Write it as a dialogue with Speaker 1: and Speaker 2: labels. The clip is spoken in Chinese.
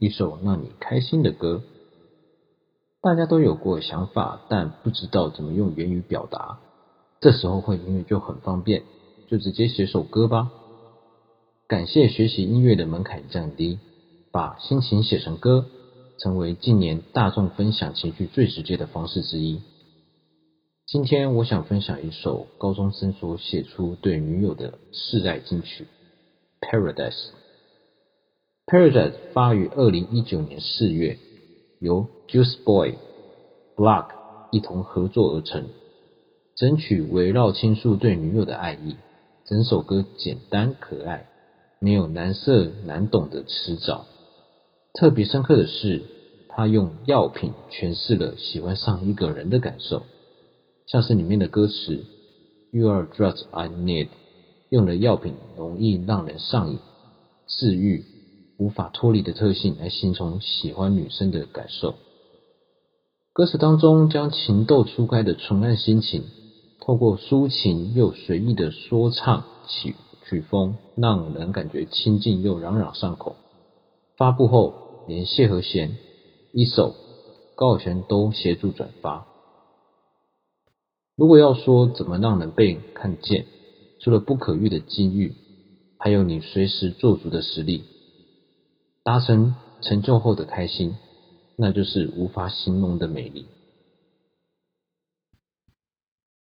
Speaker 1: 一首让你开心的歌。大家都有过想法，但不知道怎么用言语表达，这时候会音乐就很方便，就直接写首歌吧。感谢学习音乐的门槛降低，把心情写成歌，成为近年大众分享情绪最直接的方式之一。今天我想分享一首高中生所写出对女友的示爱金曲《Paradise》。Paradise 发于二零一九年四月，由 Juice Boy、Block 一同合作而成。整曲围绕倾诉对女友的爱意，整首歌简单可爱，没有难色难懂的词藻。特别深刻的是，他用药品诠释了喜欢上一个人的感受。像是里面的歌词，You are drugs I need，用了药品容易让人上瘾、治愈、无法脱离的特性来形容喜欢女生的感受。歌词当中将情窦初开的纯爱心情，透过抒情又随意的说唱曲曲风，让人感觉亲近又朗朗上口。发布后，连谢和弦、一首、高晓璇都协助转发。如果要说怎么让人被看见，除了不可遇的机遇，还有你随时做足的实力，达成成就后的开心，那就是无法形容的美丽。